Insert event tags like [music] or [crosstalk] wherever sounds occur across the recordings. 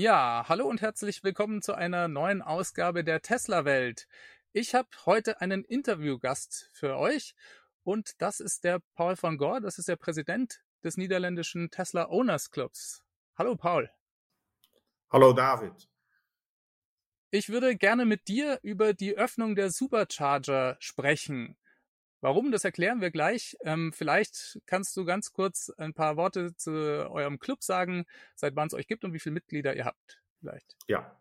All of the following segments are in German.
Ja, hallo und herzlich willkommen zu einer neuen Ausgabe der Tesla Welt. Ich habe heute einen Interviewgast für euch und das ist der Paul von Gore, das ist der Präsident des niederländischen Tesla Owners Clubs. Hallo Paul. Hallo David. Ich würde gerne mit dir über die Öffnung der Supercharger sprechen. Warum, das erklären wir gleich. Ähm, vielleicht kannst du ganz kurz ein paar Worte zu eurem Club sagen, seit wann es euch gibt und wie viele Mitglieder ihr habt. Vielleicht. Ja,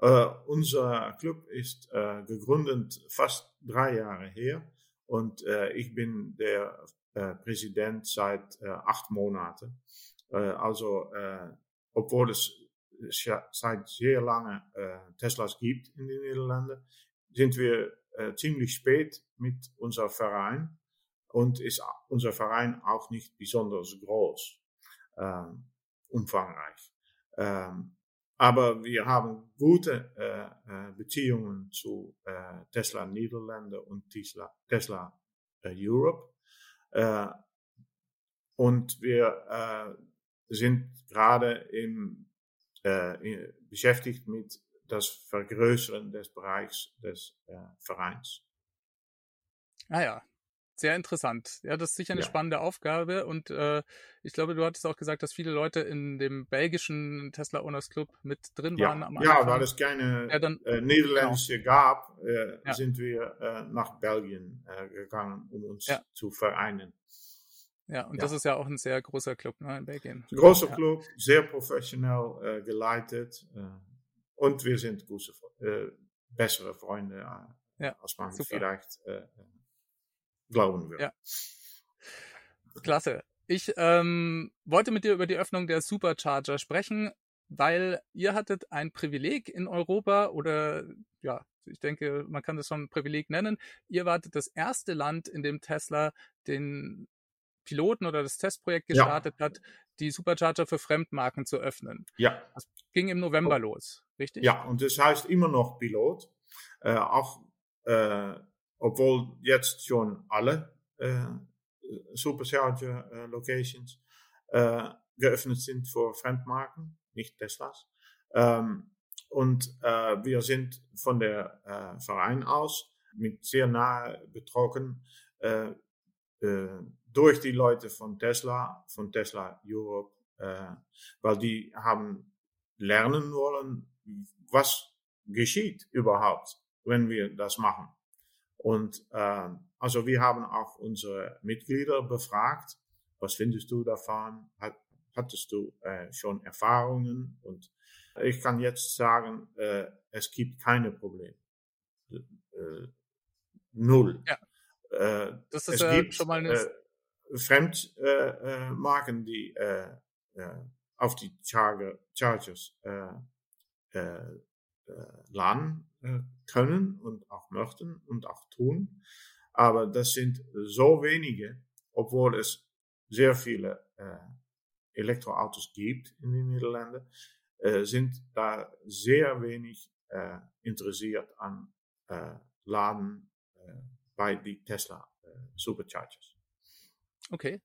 äh, unser Club ist äh, gegründet fast drei Jahre her und äh, ich bin der Präsident seit acht Monaten. Also, obwohl es seit sehr lange Teslas gibt in den Niederlanden, sind wir ziemlich spät mit unserem Verein und ist unser Verein auch nicht besonders groß, ähm, umfangreich. Ähm, aber wir haben gute äh, Beziehungen zu äh, Tesla Niederlande und Tesla, Tesla äh, Europe. Äh, und wir äh, sind gerade im, äh, beschäftigt mit das Vergrößern des Bereichs des Vereins. Ah ja, sehr interessant. Ja, das ist sicher eine ja. spannende Aufgabe und äh, ich glaube, du hattest auch gesagt, dass viele Leute in dem belgischen Tesla Owners Club mit drin ja. waren. Ja, weil es keine ja, dann, äh, Niederländische genau. gab, äh, ja. sind wir äh, nach Belgien äh, gegangen, um uns zu vereinen. Ja, und das ist ja auch ein sehr großer Club ne, in Belgien. Großer Club, sehr professionell äh, geleitet äh, und wir sind gute, bessere Freunde, als man super. vielleicht glauben wir. Ja. Klasse. Ich ähm, wollte mit dir über die Öffnung der Supercharger sprechen, weil ihr hattet ein Privileg in Europa oder ja, ich denke, man kann das schon ein Privileg nennen. Ihr wartet das erste Land, in dem Tesla den Piloten oder das Testprojekt gestartet ja. hat, die Supercharger für Fremdmarken zu öffnen. Ja. Das ging im November oh. los, richtig? Ja, und das heißt immer noch Pilot. Äh, auch äh, obwohl jetzt schon alle äh, Supercharger äh, Locations äh, geöffnet sind für Fremdmarken, nicht Teslas. Ähm, und äh, wir sind von der äh, Verein aus mit sehr nahe betroffen äh, äh, durch die Leute von Tesla, von Tesla Europe, äh, weil die haben lernen wollen, was geschieht überhaupt, wenn wir das machen. Und äh, also wir haben auch unsere Mitglieder befragt, was findest du davon? Hat, hattest du äh, schon Erfahrungen? Und ich kann jetzt sagen, äh, es gibt keine Probleme. Äh, null. Ja. Äh, das ist es gibt, schon mal eine äh, Fremdmarken, die äh, äh, auf die Charger, Chargers äh, äh, äh, laden äh, können und auch möchten und auch tun. Aber das sind so wenige, obwohl es sehr viele äh, Elektroautos gibt in den Niederlanden, äh, sind da sehr wenig äh, interessiert an äh, Laden äh, bei die Tesla äh, Superchargers. Okay.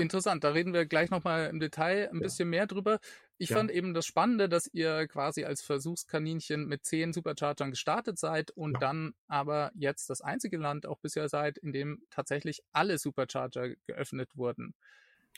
Interessant, da reden wir gleich nochmal im Detail ein ja. bisschen mehr drüber. Ich ja. fand eben das Spannende, dass ihr quasi als Versuchskaninchen mit zehn Superchargern gestartet seid und ja. dann aber jetzt das einzige Land auch bisher seid, in dem tatsächlich alle Supercharger geöffnet wurden.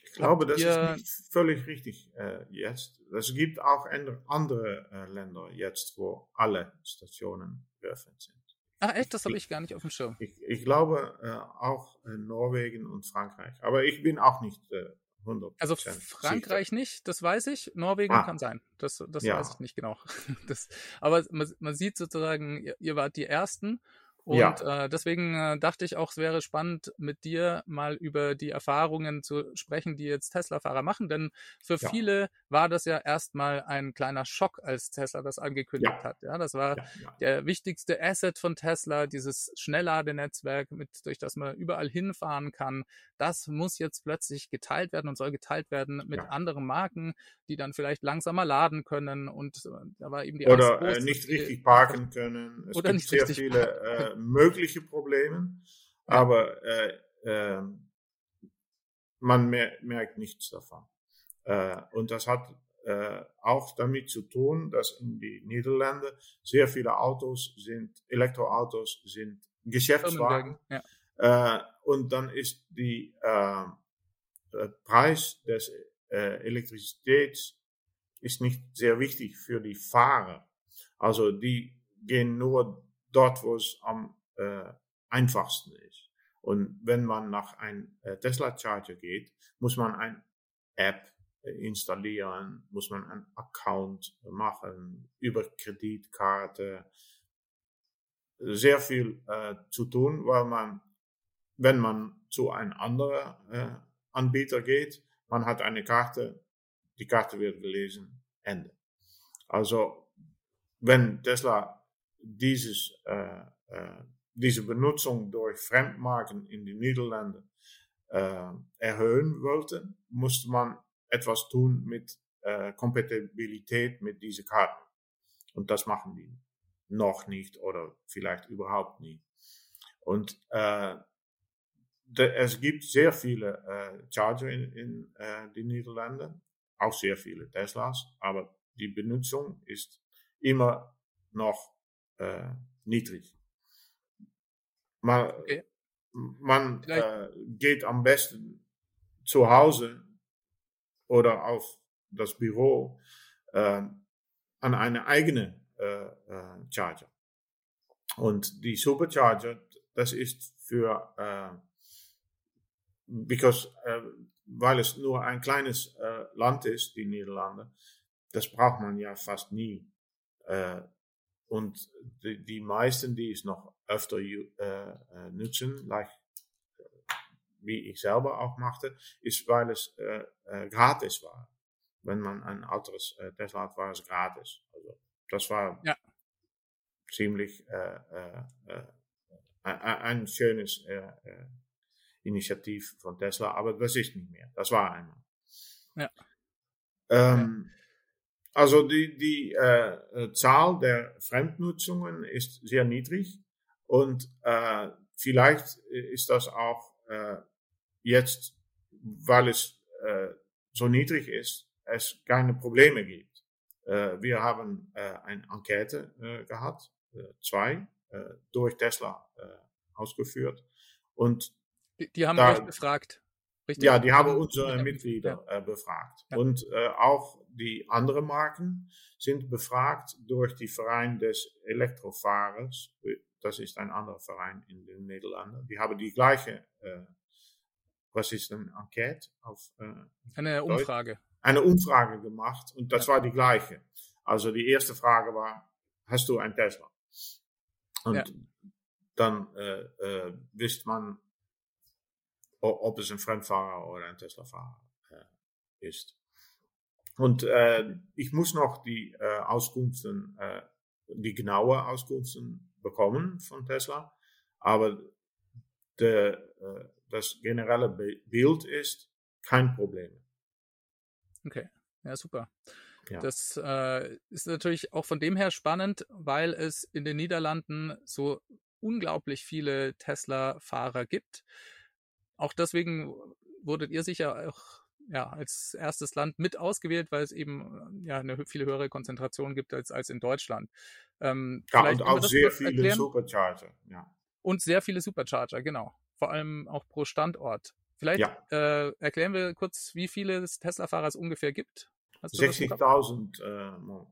Ich glaube, das ist nicht völlig richtig äh, jetzt. Es gibt auch andere äh, Länder jetzt, wo alle Stationen geöffnet sind. Ach echt, das habe ich gar nicht auf dem Schirm. Ich, ich glaube äh, auch Norwegen und Frankreich. Aber ich bin auch nicht äh, 100%. Also Frankreich sicher. nicht, das weiß ich. Norwegen ah. kann sein. Das, das ja. weiß ich nicht genau. [laughs] Das, aber man, man sieht sozusagen, ihr, ihr wart die Ersten und ja. äh, deswegen äh, dachte ich auch, es wäre spannend, mit dir mal über die Erfahrungen zu sprechen, die jetzt Tesla-Fahrer machen. Denn für ja. viele war das ja erstmal ein kleiner Schock, als Tesla das angekündigt ja. hat. Ja, das war der wichtigste Asset von Tesla, dieses Schnellladenetzwerk, mit, durch das man überall hinfahren kann. Das muss jetzt plötzlich geteilt werden und soll geteilt werden mit anderen Marken, die dann vielleicht langsamer laden können. Und äh, da war eben die Oder Angst, äh, nicht richtig parken können. Es oder gibt nicht sehr viele äh, mögliche Probleme, aber äh, äh, man mer merkt nichts davon. Äh, und das hat äh, auch damit zu tun, dass in die Niederlande sehr viele Autos sind, Elektroautos sind Geschäftswagen. Ja. Äh, und dann ist die äh, der Preis des äh, Elektrizitäts ist nicht sehr wichtig für die Fahrer. Also die gehen nur dort, wo es am äh, einfachsten ist. Und wenn man nach einem äh, Tesla Charger geht, muss man eine App äh, installieren, muss man einen Account machen, über Kreditkarte, sehr viel äh, zu tun, weil man, wenn man zu einem anderen äh, Anbieter geht, man hat eine Karte, die Karte wird gelesen, Ende. Also wenn Tesla dieses, äh, äh, diese Benutzung durch Fremdmarken in den Niederlanden äh, erhöhen wollte, musste man etwas tun mit äh, Kompatibilität mit diesen Karten. Und das machen die noch nicht oder vielleicht überhaupt nie. Und äh, de, es gibt sehr viele äh, Charger in, in äh, den Niederlanden, auch sehr viele Teslas, aber die Benutzung ist immer noch äh, niedrig. Man, okay. man äh, geht am besten zu Hause oder auf das Büro äh, an eine eigene äh, äh, Charger. Und die Supercharger, das ist für, äh, because, weil es nur ein kleines Land ist, die Niederlande, das braucht man ja fast nie. Äh, und die, die meisten, die es noch öfter äh, nutzen, like, wie ich selber auch machte, ist, weil es äh, äh, gratis war. Wenn man ein anderes äh, Tesla hat, war es gratis. Also das war ja. ziemlich äh, äh, äh, ein schönes Initiativ von Tesla, aber das ist nicht mehr. Das war einmal. Ja. Ähm, also die, die äh, Zahl der Fremdnutzungen ist sehr niedrig und äh, vielleicht ist das auch äh, jetzt, weil es so niedrig ist, es keine Probleme gibt. Äh, wir haben äh, eine Enquete äh, gehabt, zwei, durch Tesla ausgeführt. Und die, die haben da, euch befragt. Richtig? Ja, die haben unsere Mitglieder ja. befragt. Ja. Und auch die anderen Marken sind befragt durch die Verein des Elektrofahrers. Das ist ein anderer Verein in den Niederlanden. Die haben die gleiche, äh, was ist eine Enquete auf? Äh, eine Umfrage eine Umfrage gemacht und das war die gleiche. Also die erste Frage war, hast du ein Tesla? Und ja. dann äh, äh, wisst man, ob es ein Fremdfahrer oder ein Tesla-Fahrer äh, ist. Und äh, ich muss noch die äh, Auskünften, äh, die genaue Auskünften bekommen von Tesla, aber de, äh, das generelle Bild ist kein Problem. Okay, ja, super. Ja. Das äh, ist natürlich auch von dem her spannend, weil es in den Niederlanden so unglaublich viele Tesla-Fahrer gibt. Auch deswegen wurdet ihr sicher auch ja, als erstes Land mit ausgewählt, weil es eben ja eine viel höhere Konzentration gibt als, als in Deutschland. Ähm, ja, und auch sehr viele erklären. Supercharger. Ja. Und sehr viele Supercharger, genau. Vor allem auch pro Standort. Vielleicht ja. äh, erklären wir kurz, wie viele Tesla-Fahrer es ungefähr gibt. 60.000 äh,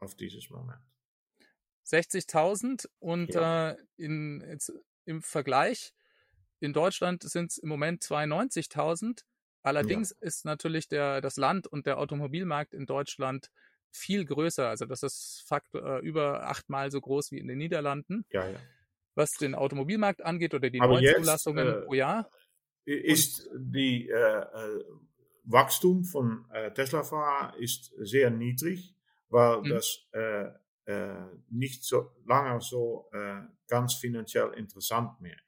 auf dieses Moment. 60.000 und ja. äh, in, jetzt, im Vergleich in Deutschland sind es im Moment 92.000. Allerdings ja. ist natürlich der, das Land und der Automobilmarkt in Deutschland viel größer. Also das ist Faktor äh, über achtmal so groß wie in den Niederlanden. Ja, ja. Was den Automobilmarkt angeht oder die Neuzulassungen äh, pro Jahr ist die äh, äh, Wachstum von äh, Tesla-Fahrer ist sehr niedrig, weil mhm. das äh, nicht so lange so ganz finanziell interessant mehr ist.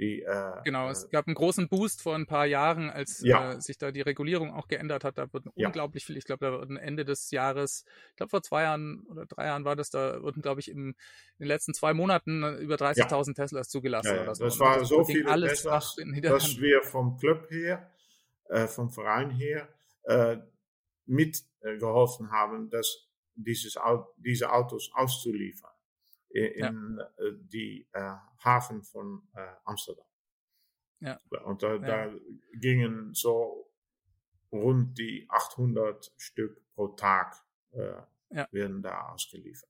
Die, äh, genau, es gab einen großen Boost vor ein paar Jahren, als ja. äh, sich da die Regulierung auch geändert hat. Da wurden ja. unglaublich viel, ich glaube, da wurden Ende des Jahres, ich glaube vor zwei Jahren oder drei Jahren war das, da wurden, glaube ich, im, in den letzten zwei Monaten über 30.000 ja. Teslas zugelassen. Oder so. Das war das so viel alles Teslas, dass wir vom Club her, äh, vom Verein her, äh, mitgeholfen haben, dass dieses, diese Autos auszuliefern in ja. die Hafen von Amsterdam. Ja. Und da, ja. da gingen so rund die 800 Stück pro Tag äh, ja. werden da ausgeliefert.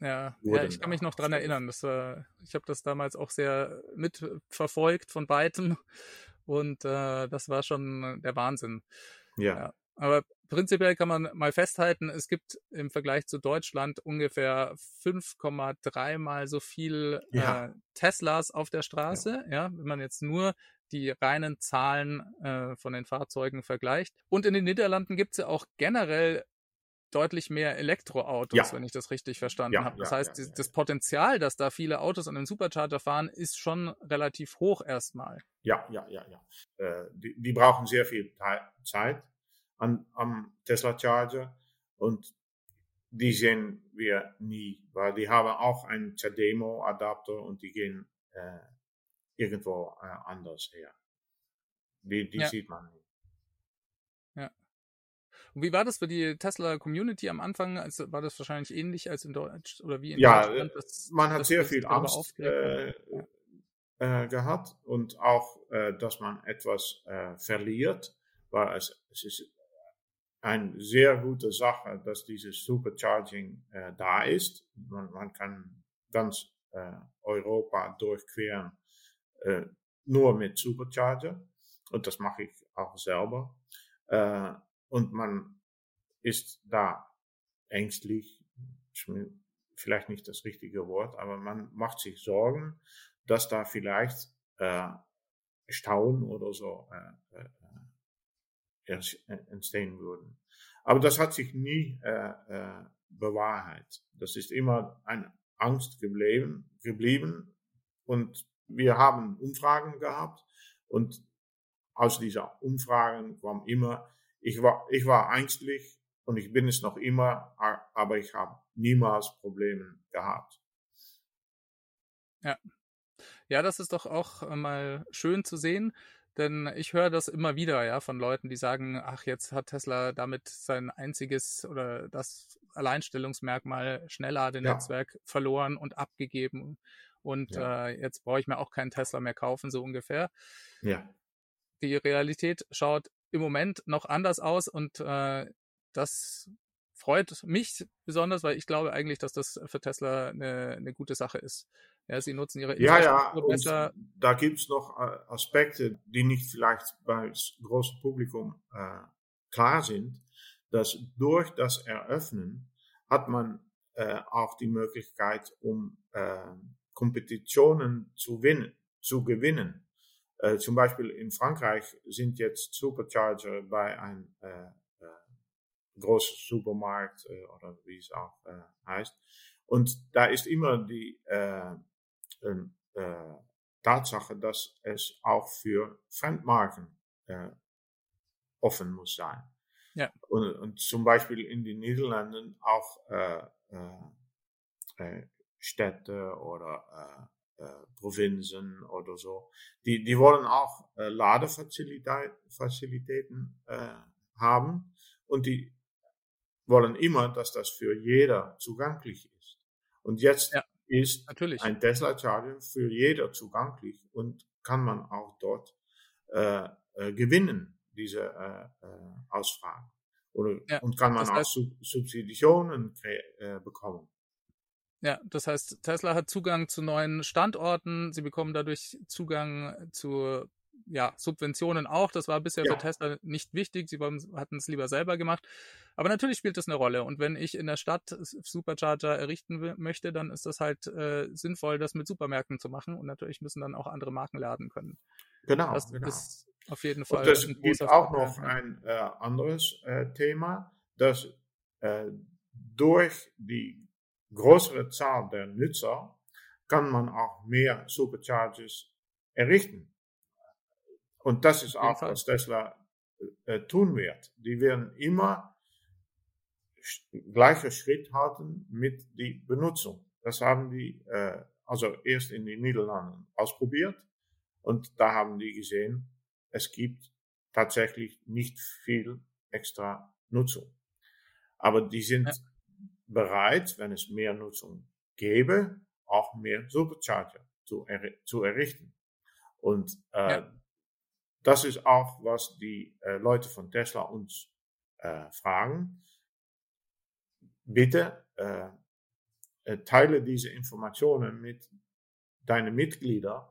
Ja, ja ich kann mich noch dran erinnern. Das war, ich habe das damals auch sehr mitverfolgt von weitem und äh, das war schon der Wahnsinn. Ja. ja. Aber prinzipiell kann man mal festhalten, es gibt im Vergleich zu Deutschland ungefähr 5,3 mal so viel ja. äh, Teslas auf der Straße. Ja. ja. wenn man jetzt nur die reinen Zahlen äh, von den Fahrzeugen vergleicht. Und in den Niederlanden gibt es ja auch generell deutlich mehr Elektroautos, ja. wenn ich das richtig verstanden ja, habe. Das ja, heißt, das Potenzial, dass da viele Autos an einem Supercharger fahren, ist schon relativ hoch erstmal. Ja, ja, ja, ja. Äh, die, die, brauchen sehr viel Zeit an, am Tesla Charger und die sehen wir nie, weil die haben auch einen CDMO-Adapter und die gehen äh, irgendwo äh, anders her. Die, die sieht man nicht. Und wie war das für die Tesla Community am Anfang? Also war das wahrscheinlich ähnlich als in Deutsch oder wie in ja, Deutschland? Ja, man hat sehr viel Angst äh, äh, gehabt und auch, äh, dass man etwas äh, verliert, weil es, es ist eine sehr gute Sache, dass dieses Supercharging äh, da ist. Man, man kann ganz äh, Europa durchqueren, nur mit Supercharger. Und das mache ich auch selber. Und man ist da ängstlich, vielleicht nicht das richtige Wort, aber man macht sich Sorgen, dass da vielleicht äh, Stauen oder so äh, äh, äh entstehen würden. Aber das hat sich nie äh, äh, bewahrheit. Das ist immer eine Angst geblieben, geblieben. Und wir haben Umfragen gehabt und aus dieser Umfragen kam immer, ich war, ich war ängstlich und ich bin es noch immer, aber ich habe niemals Probleme gehabt. Ja. Ja, das ist doch auch mal schön zu sehen, denn ich höre das immer wieder, ja, von Leuten, die sagen, ach, jetzt hat Tesla damit sein einziges oder das Alleinstellungsmerkmal Schnellladenetzwerk ja. verloren und abgegeben. Und ja. äh, jetzt brauche ich mir auch keinen Tesla mehr kaufen, so ungefähr. Ja. Die Realität schaut im Moment noch anders aus und äh, das freut mich besonders, weil ich glaube eigentlich, dass das für Tesla eine, eine gute Sache ist. Ja, sie nutzen ihre Infrastruktur ja, ja, besser. Da gibt es noch äh, Aspekte, die nicht vielleicht beim großen Publikum äh, klar sind, dass durch das Eröffnen hat man äh, auch die Möglichkeit, um äh, Kompetitionen zu, winnen, zu gewinnen. Äh, zum Beispiel in Frankreich sind jetzt Supercharger bei einem äh, äh, großen Supermarkt äh, oder wie es auch äh, heißt. Und da ist immer die äh, äh, Tatsache, dass es auch für Fremdmarken äh, offen muss sein. Ja. Und, und zum Beispiel in den Niederlanden auch äh, äh, Städte oder äh, Provinzen oder so. Die, die wollen auch äh, Ladefazilitäten äh, haben und die wollen immer, dass das für jeder zugänglich ist. Und jetzt ja, ist natürlich. ein Tesla Charger für jeder zugänglich und kann man auch dort äh, äh, gewinnen, diese äh, äh, Ausfragen. Oder, ja, und kann man auch Sub Subsiditionen äh, bekommen. Ja, das heißt, Tesla hat Zugang zu neuen Standorten, sie bekommen dadurch Zugang zu ja, Subventionen auch. Das war bisher ja. für Tesla nicht wichtig. Sie hatten es lieber selber gemacht. Aber natürlich spielt das eine Rolle. Und wenn ich in der Stadt Supercharger errichten möchte, dann ist das halt äh, sinnvoll, das mit Supermärkten zu machen. Und natürlich müssen dann auch andere Marken laden können. Genau. Das genau. ist auf jeden Fall. Und es gibt auch noch ein äh, anderes äh, Thema, dass äh, durch die größere Zahl der Nutzer kann man auch mehr Superchargers errichten. Und das ist auch, was Tesla äh, tun wird. Die werden immer gleicher Schritt halten mit der Benutzung. Das haben die äh, also erst in den Niederlanden ausprobiert und da haben die gesehen, es gibt tatsächlich nicht viel extra Nutzung. Aber die sind ja. bereit, wenn es mehr Nutzung gäbe, auch mehr Supercharger zu, er zu errichten. Und äh, ja. Das ist auch, was die äh, Leute von Tesla uns äh, fragen. Bitte äh, äh, teile diese Informationen mit deinen Mitgliedern,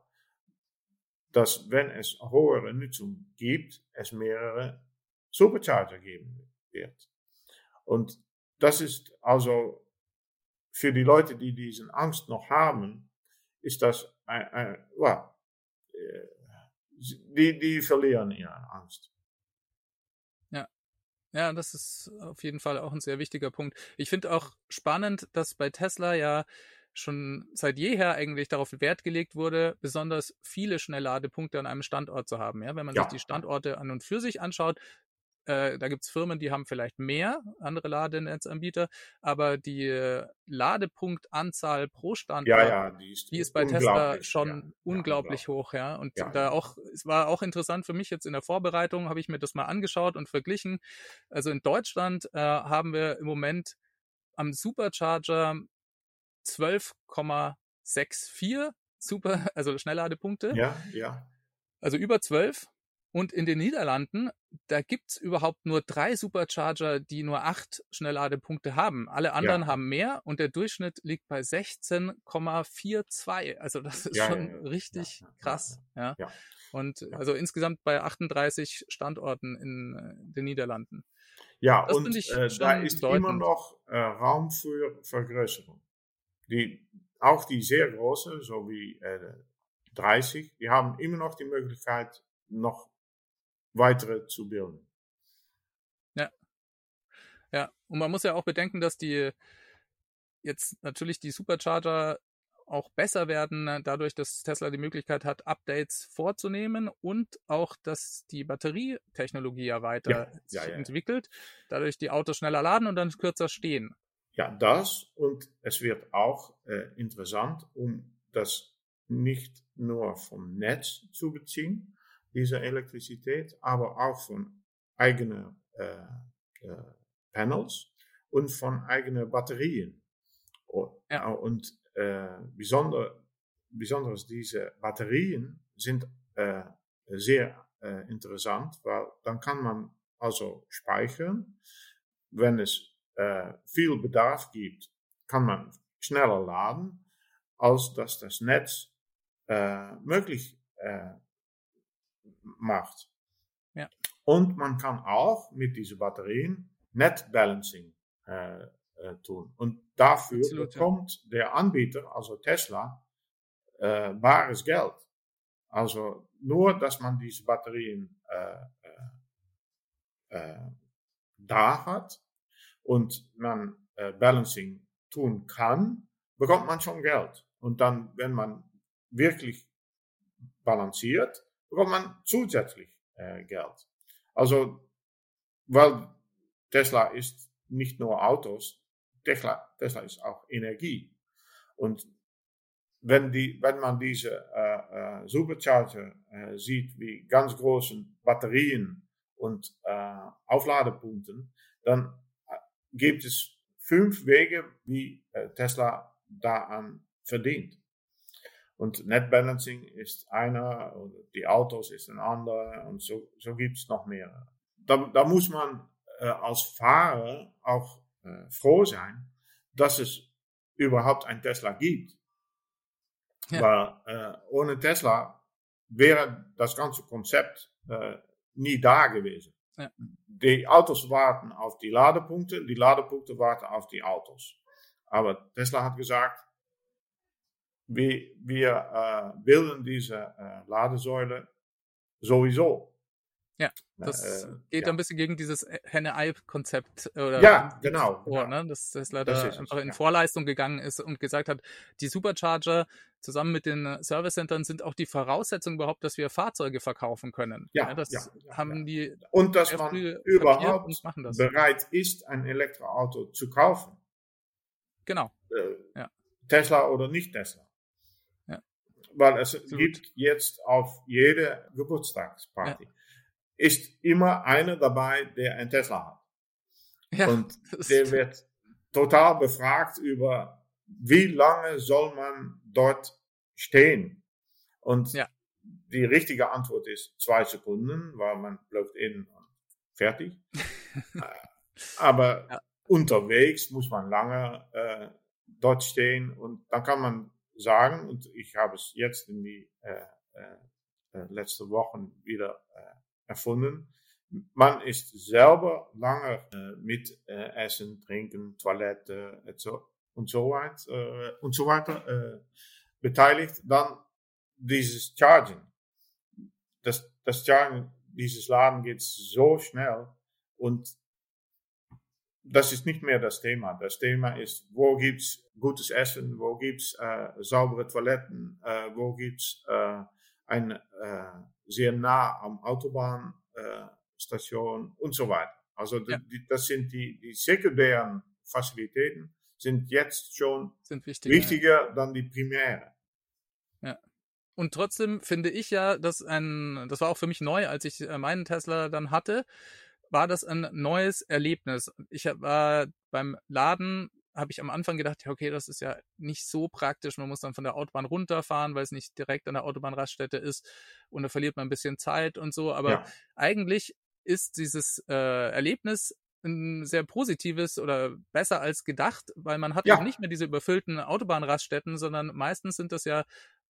dass wenn es höhere Nutzung gibt, es mehrere Supercharger geben wird. Und das ist also für die Leute, die diesen Angst noch haben, ist das, ein, ein, well, die, die verlieren ihre Angst. Ja. Ja, das ist auf jeden Fall auch ein sehr wichtiger Punkt. Ich finde auch spannend, dass bei Tesla ja schon seit jeher eigentlich darauf Wert gelegt wurde, besonders viele Schnellladepunkte an einem Standort zu haben. Ja, wenn man ja. sich die Standorte an und für sich anschaut, äh, da gibt's Firmen, die haben vielleicht mehr, andere Ladenetzanbieter, aber die äh, Ladepunktanzahl pro Standort, ja, ja, die, ist die ist bei Tesla schon ja, unglaublich hoch, ja. Und da auch, es war auch interessant für mich jetzt in der Vorbereitung, habe ich mir das mal angeschaut und verglichen. Also in Deutschland äh, haben wir im Moment am Supercharger 12,64 Super, [laughs] also Schnellladepunkte. Ja, ja. Also über 12 und in den Niederlanden, da gibt's überhaupt nur drei Supercharger, die nur acht Schnellladepunkte haben. Alle anderen ja. haben mehr und der Durchschnitt liegt bei 16,42. Also das ist ja, schon ja, richtig krass. Ja. Und also insgesamt bei 38 Standorten in äh, den Niederlanden. Ja, das und äh, da ist bedeutend. immer noch äh, Raum für Vergrößerung. Die, auch die sehr große, so wie äh, 30, die haben immer noch die Möglichkeit, noch weitere zu bilden. Ja. Ja, und man muss ja auch bedenken, dass die jetzt natürlich die Supercharger auch besser werden, ne, dadurch, dass Tesla die Möglichkeit hat, Updates vorzunehmen und auch, dass die Batterietechnologie ja weiter ja, sich ja, ja, entwickelt, dadurch die Autos schneller laden und dann kürzer stehen. Ja, das und es wird auch äh, interessant, um das nicht nur vom Netz zu beziehen, diese Elektrizität, aber auch von eigenen äh, äh, Panels und von eigenen Batterien. Ja. Und äh, besonder, besonders diese Batterien sind äh, sehr äh, interessant, weil dann kann man also speichern. Wenn es äh, viel Bedarf gibt, kann man schneller laden, als dass das Netz äh, möglich äh, macht. Ja. Und man kann auch mit diesen Batterien Net Balancing äh, äh, tun. Und dafür Absolut, bekommt ja. der Anbieter, also Tesla, äh, bares Geld. Also nur, dass man diese Batterien äh, äh, äh, da hat und man Balancing tun kann, bekommt man schon Geld. Und dann, wenn man wirklich balanciert, bekommt man zusätzlich äh, Geld. Also, weil Tesla ist nicht nur Autos, Tesla, Tesla ist auch Energie. Und wenn, die, wenn man diese äh, äh, Supercharger äh, sieht, wie ganz großen Batterien und äh, Aufladepunkten, dann äh, gibt es fünf Wege, wie äh, Tesla daran verdient. Und Net Balancing ist einer, die Autos ist ein anderer und so, so gibt es noch mehr. Da, da muss man äh, als Fahrer auch äh, froh sein, dass es überhaupt ein Tesla gibt. Ja. Weil äh, ohne Tesla wäre das ganze Konzept äh, nie da gewesen. Ja. Die Autos warten auf die Ladepunkte, die Ladepunkte warten auf die Autos. Aber Tesla hat gesagt, wir, wir äh, bilden diese äh, Ladesäule sowieso. Ja, das äh, geht ja. ein bisschen gegen dieses Henne-Ei-Konzept. Ja, genau. Vor, ja. Ne? Dass Tesla da einfach in ja. Vorleistung gegangen ist und gesagt hat, die Supercharger zusammen mit den Service-Centern sind auch die Voraussetzung überhaupt, dass wir Fahrzeuge verkaufen können. Ja, das haben die. Und dass man überhaupt bereit ist, ein Elektroauto zu kaufen. Genau. Äh, Tesla oder nicht Tesla weil es Absolut. gibt jetzt auf jede Geburtstagsparty. Ja. ist immer einer dabei, der ein Tesla hat. Ja, und [laughs] der wird total befragt über, wie lange soll man dort stehen? Und ja. die richtige Antwort ist zwei Sekunden, weil man pluggt in und fertig. [laughs] Aber ja. unterwegs muss man lange äh, dort stehen und dann kann man sagen, und ich habe es jetzt in die äh, äh, äh letzten Wochen wieder äh, erfunden, man ist selber lange äh, mit äh, Essen, Trinken, Toilette so, und so weiter, äh, und so weiter äh, beteiligt, dann dieses Charging. Das, das Charging dieses Laden geht so schnell und das ist nicht mehr das Thema. Das Thema ist, wo gibt's gutes Essen, wo gibt's äh, saubere Toiletten, äh, wo gibt's äh, ein äh, sehr nah am Autobahn äh, und so weiter. Also ja. die, das sind die, die sekundären Facilitäten sind jetzt schon sind wichtiger, wichtiger ja. dann die primäre. Ja. Und trotzdem finde ich ja, dass ein, das war auch für mich neu, als ich äh, meinen Tesla dann hatte, war das ein neues Erlebnis. Ich war beim Laden habe ich am Anfang gedacht, ja, okay, das ist ja nicht so praktisch. Man muss dann von der Autobahn runterfahren, weil es nicht direkt an der Autobahnraststätte ist und da verliert man ein bisschen Zeit und so. Aber ja. eigentlich ist dieses äh, Erlebnis ein sehr positives oder besser als gedacht, weil man hat ja. nicht mehr diese überfüllten Autobahnraststätten, sondern meistens sind das ja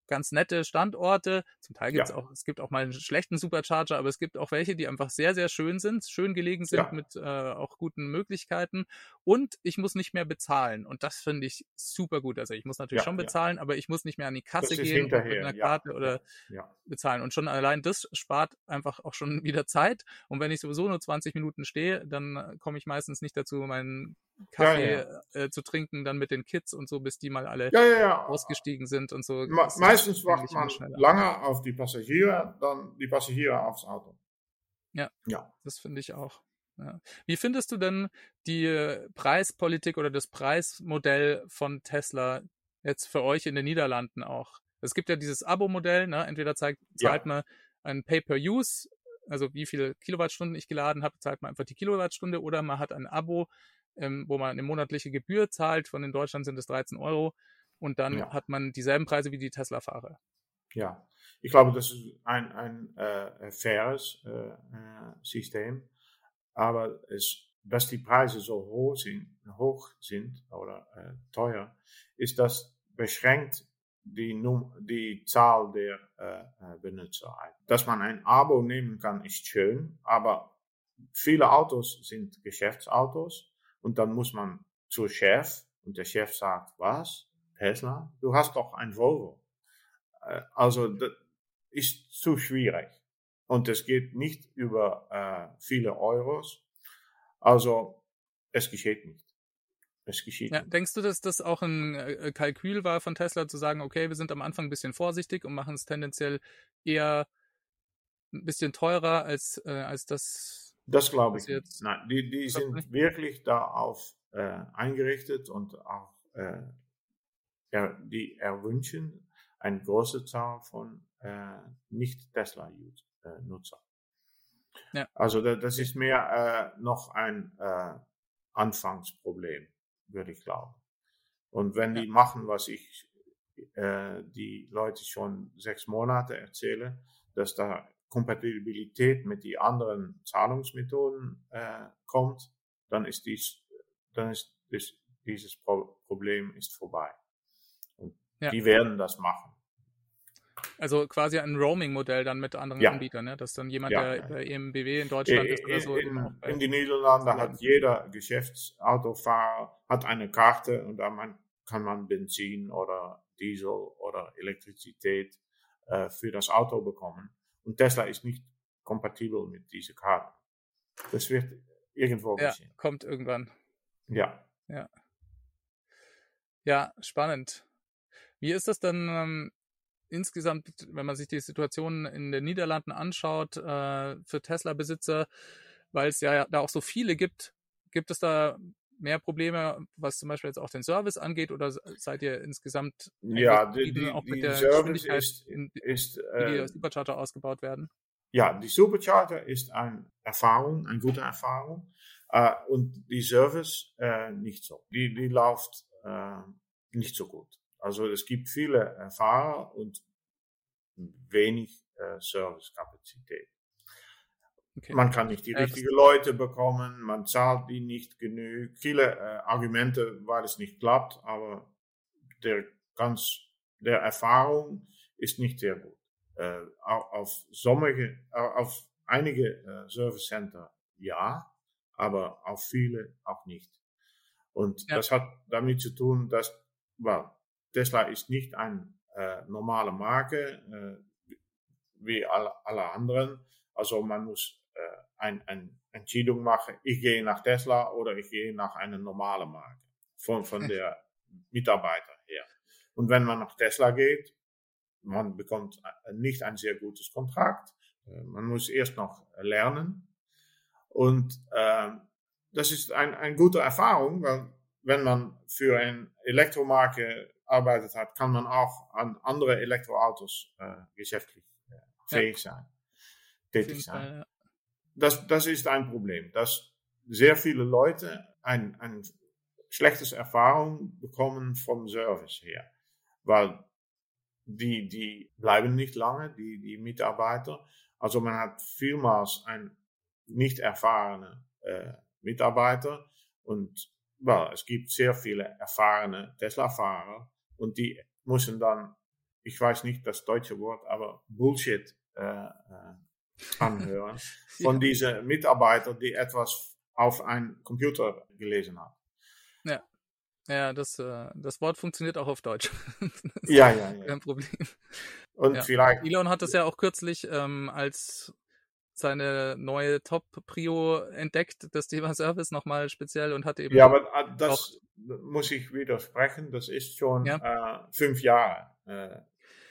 ganz nette Standorte. Zum Teil gibt es ja. auch, es gibt auch mal einen schlechten Supercharger, aber es gibt auch welche, die einfach sehr, sehr schön sind, schön gelegen sind ja. mit äh, auch guten Möglichkeiten. Und ich muss nicht mehr bezahlen. Und das finde ich super gut. Also ich muss natürlich ja, schon bezahlen, aber ich muss nicht mehr an die Kasse gehen mit einer Karte oder bezahlen. Und schon allein das spart einfach auch schon [laughs] wieder Zeit. Und wenn ich sowieso nur 20 Minuten stehe, dann komme ich meistens nicht dazu, meinen Kaffee ja, ja. Äh, zu trinken, dann mit den Kids und so, bis die mal alle ja, ausgestiegen sind und so. Me meistens wartet man lange auf die Passagiere, dann die Passagiere aufs Auto. Ja, ja. das finde ich auch. Wie findest du denn die Preispolitik oder das Preismodell von Tesla jetzt für euch in den Niederlanden auch? Es gibt ja dieses Abo-Modell, ne? entweder zeigt, zahlt man ein Pay-per-Use, also wie viele Kilowattstunden ich geladen habe, zahlt man einfach die Kilowattstunde oder man hat ein Abo, ähm, wo man eine monatliche Gebühr zahlt. Von in Deutschland sind es 13 Euro. Und dann ja. hat man dieselben Preise wie die Tesla-Fahrer. Ja, ich glaube, das ist ein, ein äh, faires äh, äh, System. Aber es, dass die Preise so hoch sind, hoch sind oder äh, teuer, ist das beschränkt die, Num die Zahl der äh, äh, Benutzer. Dass man ein Abo nehmen kann, ist schön, aber viele Autos sind Geschäftsautos und dann muss man zur Chef und der Chef sagt, was? Tesla? Du hast doch ein Volvo. Äh, also das ist zu schwierig. Und es geht nicht über äh, viele Euros. Also es geschieht nicht. Es geschieht. Ja, denkst du, dass das auch ein äh, Kalkül war von Tesla zu sagen, okay, wir sind am Anfang ein bisschen vorsichtig und machen es tendenziell eher ein bisschen teurer als, äh, als das das glaube ich nicht. Nein, die, die sind nicht. wirklich darauf äh, eingerichtet und auch äh, er, die erwünschen eine große Zahl von äh, Nicht-Tesla-Nutzer. Ja. Also da, das ist mehr äh, noch ein äh, Anfangsproblem, würde ich glauben. Und wenn ja. die machen, was ich äh, die Leute schon sechs Monate erzähle, dass da Kompatibilität mit die anderen Zahlungsmethoden äh, kommt, dann ist dies, dann ist dies, dieses Pro Problem ist vorbei. Und ja. die werden das machen. Also quasi ein Roaming-Modell dann mit anderen ja. Anbietern, ne? dass dann jemand, ja. der bei EMBW in Deutschland ist oder so. In, in die Niederlande hat jeder Geschäftsautofahrer hat eine Karte und da man, kann man Benzin oder Diesel oder Elektrizität äh, für das Auto bekommen. Und Tesla ist nicht kompatibel mit dieser Karte. Das wird irgendwo ja, geschehen. kommt irgendwann. Ja. Ja. Ja, spannend. Wie ist das dann ähm, insgesamt, wenn man sich die Situation in den Niederlanden anschaut, äh, für Tesla-Besitzer, weil es ja da auch so viele gibt, gibt es da mehr Probleme, was zum Beispiel jetzt auch den Service angeht, oder seid ihr insgesamt ja, die, die, auch mit der Service ist, in, ist, äh, wie die Supercharger ausgebaut werden? ja, die Supercharger ist eine Erfahrung, eine gute Erfahrung. Äh, und die Service äh, nicht so. Die, die läuft äh, nicht so gut. Also es gibt viele Fahrer und wenig äh, Servicekapazität. Okay. Man kann nicht die richtigen Leute bekommen, man zahlt die nicht genug. Viele äh, Argumente, weil es nicht klappt, aber der ganz der Erfahrung ist nicht sehr gut. Äh, auf, sommige, auf einige äh, Service Center ja, aber auf viele auch nicht. Und ja. das hat damit zu tun, dass well, Tesla ist nicht eine äh, normale Marke äh, wie alle, alle anderen. Also man muss äh, eine ein Entscheidung machen, ich gehe nach Tesla oder ich gehe nach einer normalen Marke von, von [laughs] der Mitarbeiter her. Und wenn man nach Tesla geht, man bekommt nicht ein sehr gutes Kontrakt. Äh, man muss erst noch lernen. Und äh, das ist eine ein gute Erfahrung, weil wenn man für eine Elektromarke arbeitet hat, kann man auch an andere Elektroautos äh, geschäftlich äh, fähig ja. sein, tätig sein. Das, das ist ein Problem, dass sehr viele Leute ein, ein schlechtes Erfahrung bekommen vom Service her, weil die, die bleiben nicht lange, die, die Mitarbeiter. Also man hat vielmals ein nicht erfahrene äh, Mitarbeiter und well, es gibt sehr viele erfahrene Tesla-Fahrer und die müssen dann, ich weiß nicht das deutsche Wort, aber Bullshit äh, äh, anhören [laughs] von diesen Mitarbeitern, die etwas auf einem Computer gelesen haben. Ja. Ja, das, äh, das Wort funktioniert auch auf Deutsch. [laughs] ja, ja, ja. Kein Problem. Und ja. vielleicht. Elon hat das ja auch kürzlich ähm, als seine neue Top-Prio entdeckt, das Thema Service nochmal speziell und hat eben. Ja, aber äh, das muss ich widersprechen, das ist schon ja. äh, fünf Jahre äh,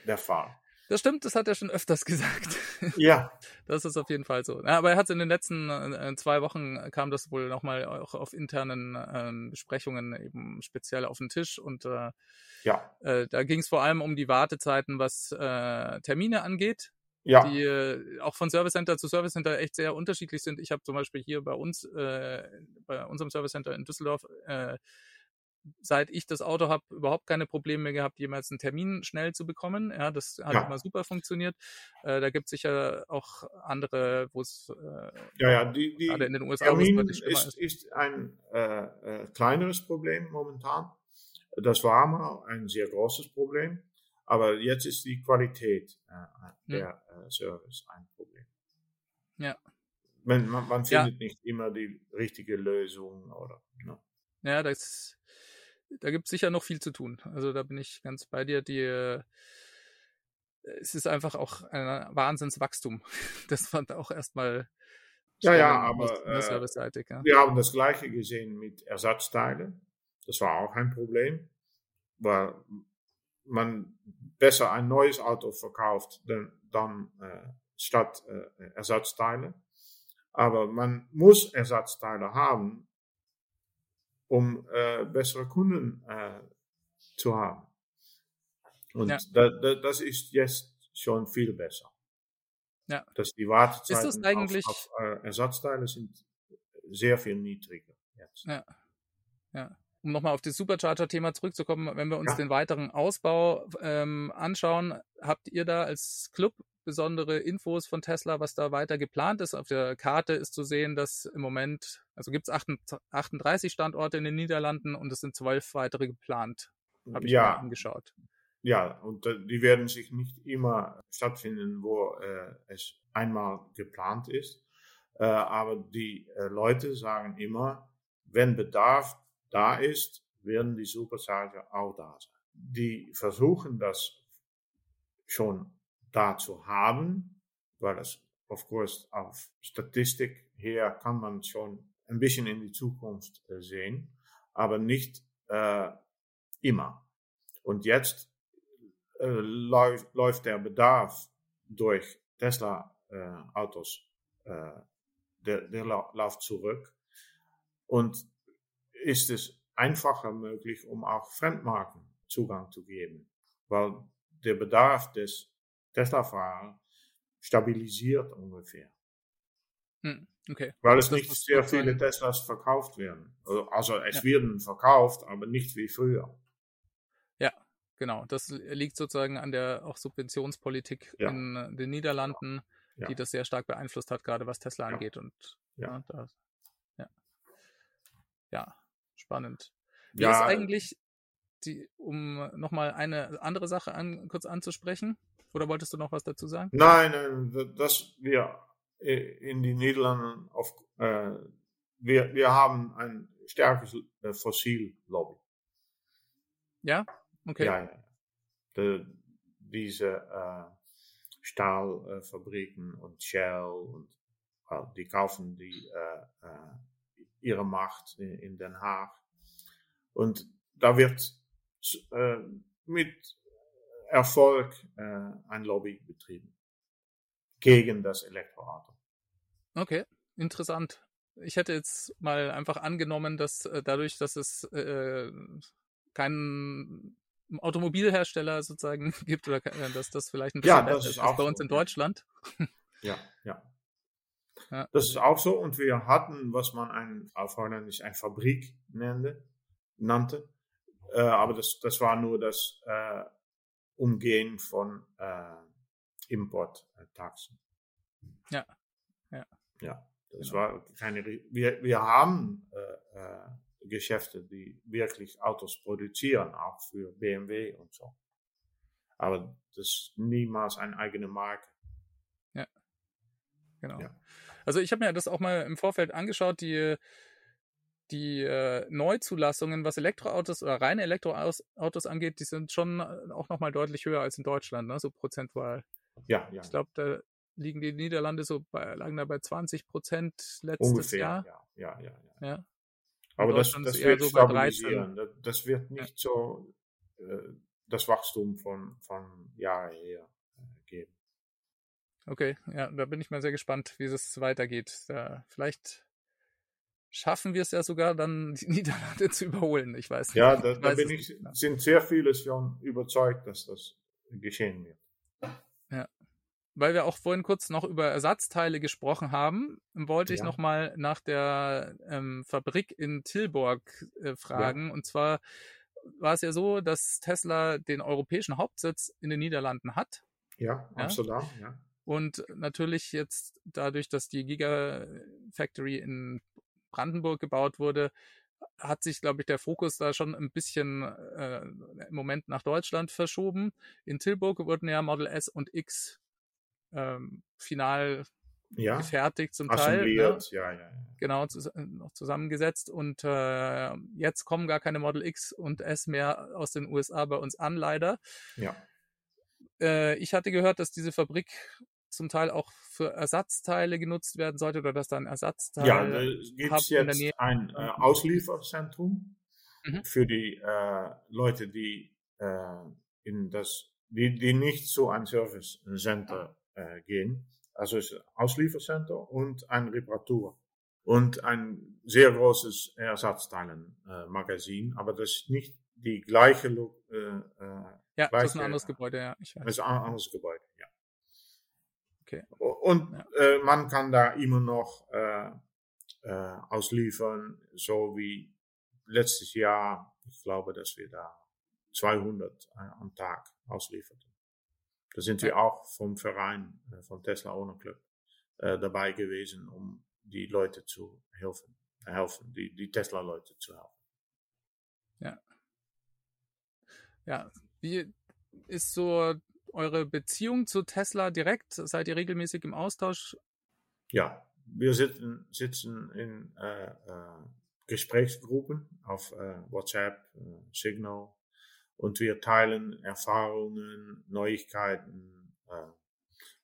der Fall. Das stimmt, das hat er schon öfters [laughs] gesagt. Ja. Das ist auf jeden Fall so. Ja, aber er hat in den letzten äh, zwei Wochen kam das wohl nochmal auch auf internen äh, Besprechungen eben speziell auf den Tisch und äh, ja. Äh, da ging es vor allem um die Wartezeiten, was äh, Termine angeht ja. die äh, auch von Service Center zu Service Center echt sehr unterschiedlich sind. Ich habe zum Beispiel hier bei uns, äh, bei unserem Service Center in Düsseldorf, äh, seit ich das Auto habe, überhaupt keine Probleme mehr gehabt, jemals einen Termin schnell zu bekommen. Ja, das hat ja. immer super funktioniert. Äh, da gibt es sicher auch andere, wo es äh, ja, ja, die, die gerade in den USA Termin ist, ist, ist ein äh, äh, kleineres Problem momentan. Das war mal ein sehr großes Problem. Aber jetzt ist die Qualität äh, der hm. Service ein Problem. Ja. Man, man, man findet nicht immer die richtige Lösung oder. Ne? Ja, das, da gibt es sicher noch viel zu tun. Also da bin ich ganz bei dir. Die, äh, es ist einfach auch ein Wahnsinnswachstum. [laughs] Das fand auch erstmal. Ja, ja, aber äh, ja. wir haben das gleiche gesehen mit Ersatzteilen. Das war auch ein Problem, weil man besser ein neues Auto verkauft dann, dann äh, statt äh, Ersatzteile. Aber man muss Ersatzteile haben, um äh, bessere Kunden äh, zu haben. Und ja. da, da, das ist jetzt schon viel besser. Ja. Dass die Wartezeiten ist das eigentlich auf, auf äh, Ersatzteile sind sehr viel niedriger jetzt. Ja. Ja um nochmal auf das Supercharger-Thema zurückzukommen, wenn wir uns ja. den weiteren Ausbau ähm, anschauen, habt ihr da als Club besondere Infos von Tesla, was da weiter geplant ist? Auf der Karte ist zu sehen, dass im Moment, also gibt es 38 Standorte in den Niederlanden und es sind zwölf weitere geplant. Habe ich ja. mal angeschaut. Ja, und äh, die werden sich nicht immer stattfinden, wo äh, es einmal geplant ist. Äh, aber die äh, Leute sagen immer, wenn Bedarf da ist, werden die Supercharger auch da sein. Die versuchen das schon da zu haben, weil das, of course, auf Statistik her kann man schon ein bisschen in die Zukunft äh, sehen, aber nicht äh, immer. Und jetzt äh, läuft, läuft der Bedarf durch Tesla-Autos, äh, der, der läuft zurück. Und ist es einfacher möglich, um auch Fremdmarken Zugang zu geben, weil der Bedarf des Tesla-Fahrers stabilisiert ungefähr. Hm, okay. Weil es nicht sehr viele Teslas verkauft werden. Also, also es ja. werden verkauft, aber nicht wie früher. Ja, genau. Das liegt sozusagen an der auch Subventionspolitik ja. in den Niederlanden, ja. die das sehr stark beeinflusst hat, gerade was Tesla angeht. Und ja, da, ja. ja, spannend. Wie ist eigentlich die, um nochmal eine andere Sache an, kurz anzusprechen? Oder wolltest du noch was dazu sagen? Nein, nein dass wir in den Niederlanden auf, äh, wir, wir haben ein starkes äh, Fossillobby. Ja, okay. Ja, ja. De, diese äh, Stahlfabriken und Shell und die kaufen die äh, äh, ihre Macht in, in, Den Haag. Und da wird äh, mit Erfolg äh, ein Lobby betrieben gegen das Elektroauto. Okay, interessant. Ich hätte jetzt mal einfach angenommen, dass äh, dadurch, dass es äh, keinen Automobilhersteller sozusagen [laughs] gibt oder äh, dass das vielleicht ein bisschen ja, das ist, auch bei uns so. in Deutschland. Ja, ja. ja. Das ist auch so und wir hatten, was man ein, auf Holländisch ein Fabrik nannte, nannte. Äh, aber das, das war nur das äh, Umgehen von äh, Importtaxen. Ja, ja. Ja, das genau. war keine. Wir, wir haben äh, äh, Geschäfte, die wirklich Autos produzieren, auch für BMW und so. Aber das ist niemals eine eigene Marke. Ja, genau. Ja. Also ich habe mir das auch mal im Vorfeld angeschaut, die die äh, Neuzulassungen, was Elektroautos oder reine Elektroautos angeht, die sind schon äh, auch nochmal deutlich höher als in Deutschland, ne? so prozentual. Ja, ja. Ich glaube, da liegen die Niederlande so bei, lagen da bei 20 Prozent letztes Ungefähr, Jahr. Ja, ja, ja. ja. ja. Aber das, das wird so stabilisieren. Das, das, wird nicht ja. so äh, das Wachstum von, von Jahren her äh, geben. Okay, ja, da bin ich mal sehr gespannt, wie es weitergeht. Da, vielleicht schaffen wir es ja sogar dann, die [laughs] Niederlande zu überholen. Ich weiß nicht. Ja, da, da bin ich, sind sehr viele schon überzeugt, dass das geschehen wird. Ja. Weil wir auch vorhin kurz noch über Ersatzteile gesprochen haben, wollte ich ja. nochmal nach der ähm, Fabrik in Tilburg äh, fragen. Ja. Und zwar war es ja so, dass Tesla den europäischen Hauptsitz in den Niederlanden hat. Ja, Amsterdam, ja. ja. Und natürlich jetzt dadurch, dass die Gigafactory in Brandenburg gebaut wurde, hat sich, glaube ich, der Fokus da schon ein bisschen äh, im Moment nach Deutschland verschoben. In Tilburg wurden ja Model S und X ähm, final ja, gefertigt zum Teil. Ne? Ja, ja, ja. Genau, zu, noch zusammengesetzt. Und äh, jetzt kommen gar keine Model X und S mehr aus den USA bei uns an, leider. Ja. Äh, ich hatte gehört, dass diese Fabrik zum Teil auch für Ersatzteile genutzt werden sollte oder dass dann Ersatzteile. Ja, da gibt es jetzt ein äh, Auslieferzentrum mhm. für die äh, Leute, die äh, in das, die, die nicht zu einem Service Center äh, gehen. Also es ist ein Ausliefercenter und ein Reparatur und ein sehr großes Ersatzteilenmagazin, aber das ist nicht die gleiche. Äh, äh, ja, gleiche, das ist ein anderes Gebäude, ja. Ich weiß. Das ist ein anderes Gebäude, ja. Okay. Und ja. äh, man kann da immer noch äh, äh, ausliefern, so wie letztes Jahr. Ich glaube, dass wir da 200 am Tag auslieferten. Da sind wir auch vom Verein, äh, vom Tesla Owner Club, äh, dabei gewesen, um die Leute zu helfen, helfen die, die Tesla-Leute zu helfen. Ja. Ja, wie ist so eure Beziehung zu Tesla direkt? Seid ihr regelmäßig im Austausch? Ja, wir sitzen, sitzen in äh, äh, Gesprächsgruppen auf äh, WhatsApp, äh, Signal und wir teilen Erfahrungen, Neuigkeiten äh,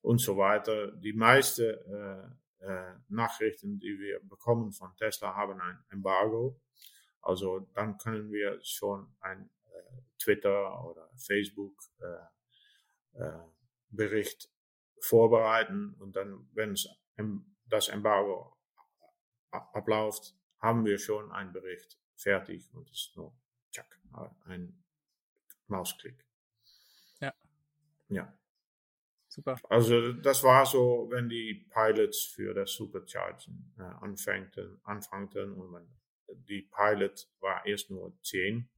und so weiter. Die meisten äh, Nachrichten, die wir bekommen von Tesla, haben ein Embargo. Also dann können wir schon ein Twitter oder Facebook äh, Bericht vorbereiten und dann, wenn es das Embargo abläuft, haben wir schon einen Bericht fertig und es ist nur tschack, ein Mausklick. Ja. Ja. Super. Also das war so, wenn die Pilots für das Superchargen äh, anfängten, anfangten und man, die Pilot war erst nur zehn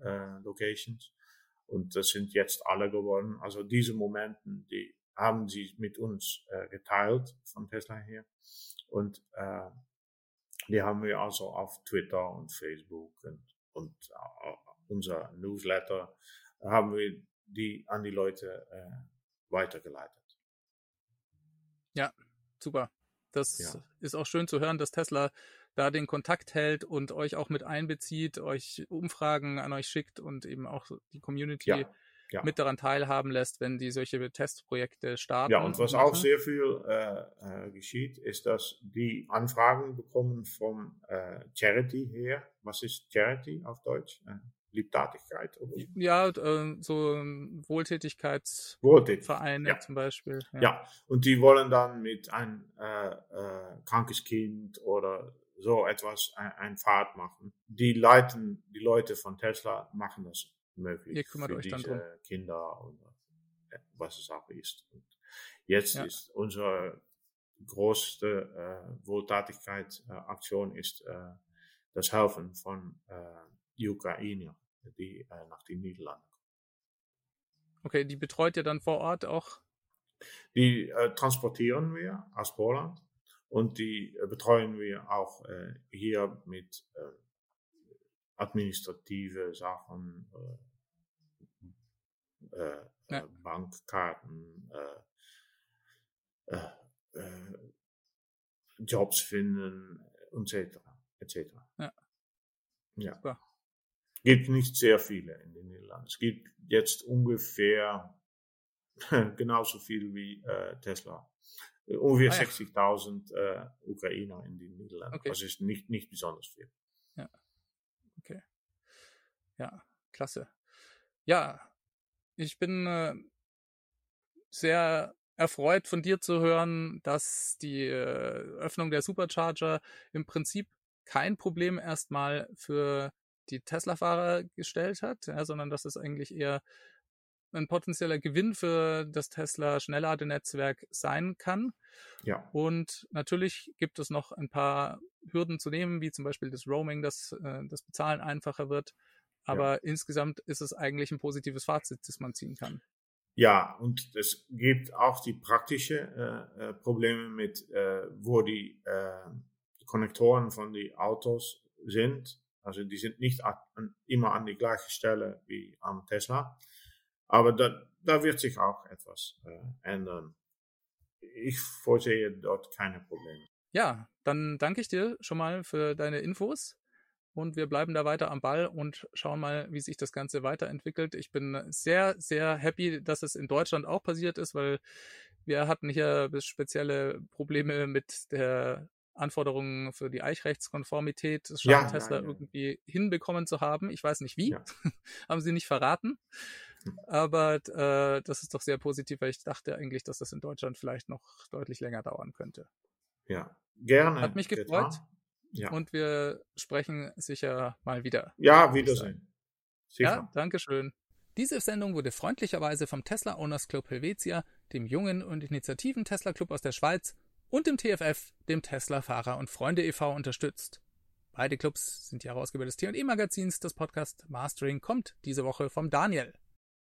äh, Locations und das sind jetzt alle geworden. Also diese Momenten, die haben sie mit uns äh, geteilt von Tesla her und äh, die haben wir also auf Twitter und Facebook und, und uh, unser Newsletter haben wir die an die Leute äh, weitergeleitet. Ja, super. Das ja. ist auch schön zu hören, dass Tesla da den Kontakt hält und euch auch mit einbezieht, euch Umfragen an euch schickt und eben auch die Community ja, ja. mit daran teilhaben lässt, wenn die solche Testprojekte starten. Ja, und was und auch sehr viel äh, äh, geschieht, ist, dass die Anfragen bekommen vom äh, Charity her. Was ist Charity auf Deutsch? Äh, Liebdatigkeit. Oder? Ja, äh, so Wohltätigkeitsvereine ja. zum Beispiel. Ja. ja. und die wollen dann mit ein äh, äh, krankes Kind oder so etwas ein, ein Fahrt machen. Die leiten, die Leute von Tesla machen das möglich Ihr kümmert für euch diese dann drum. Kinder und äh, was es auch ist. Und jetzt ja. ist unsere größte äh, Wohltätigkeitsaktion ist äh, das Helfen von äh, Ukrainer, die äh, nach den Niederlanden kommen. Okay, die betreut ihr dann vor Ort auch? Die äh, transportieren wir aus Poland und die äh, betreuen wir auch äh, hier mit äh, administrative Sachen, äh, äh, ja. Bankkarten, Jobs finden und etc. etc. Ja. ja. Super. Gibt nicht sehr viele in den Niederlanden. Es gibt jetzt ungefähr [laughs] genauso viel wie Tesla Ungefähr ah, ja. 60.000 äh, Ukrainer in den Niederlanden. Okay. Das ist nicht, nicht besonders viel. Ja. Okay. Ja, klasse. Ja, ich bin äh, sehr erfreut von dir zu hören, dass die äh, Öffnung der Supercharger im Prinzip kein Problem erstmal für die Tesla-Fahrer gestellt hat, ja, sondern dass es eigentlich eher ein potenzieller Gewinn für das Tesla Schnellladenetzwerk sein kann. Ja. Und natürlich gibt es noch ein paar Hürden zu nehmen, wie zum Beispiel das Roaming, dass äh, das Bezahlen einfacher wird. Aber ja. insgesamt ist es eigentlich ein positives Fazit, das man ziehen kann. Ja, und es gibt auch die praktischen äh, äh, Probleme mit, äh, wo die äh, Konnektoren von den Autos sind. Also die sind nicht an, immer an die gleiche Stelle wie am Tesla. Aber da, da wird sich auch etwas äh, ändern. Ich vorsehe dort keine Probleme. Ja, dann danke ich dir schon mal für deine Infos und wir bleiben da weiter am Ball und schauen mal, wie sich das Ganze weiterentwickelt. Ich bin sehr, sehr happy, dass es in Deutschland auch passiert ist, weil wir hatten hier spezielle Probleme mit der Anforderungen für die Eichrechtskonformität. Das scheint ja, Tesla ja, ja. irgendwie hinbekommen zu haben. Ich weiß nicht wie. [laughs] haben sie nicht verraten. Aber äh, das ist doch sehr positiv, weil ich dachte eigentlich, dass das in Deutschland vielleicht noch deutlich länger dauern könnte. Ja, gerne. Hat mich gefreut. Ja. Und wir sprechen sicher mal wieder. Ja, Wiedersehen. Sicher. Ja, danke schön. Diese Sendung wurde freundlicherweise vom Tesla Owners Club Helvetia, dem jungen und initiativen Tesla Club aus der Schweiz und dem TFF, dem Tesla Fahrer und Freunde e.V. unterstützt. Beide Clubs sind die Herausgeber des T&E Magazins. Das Podcast Mastering kommt diese Woche vom Daniel.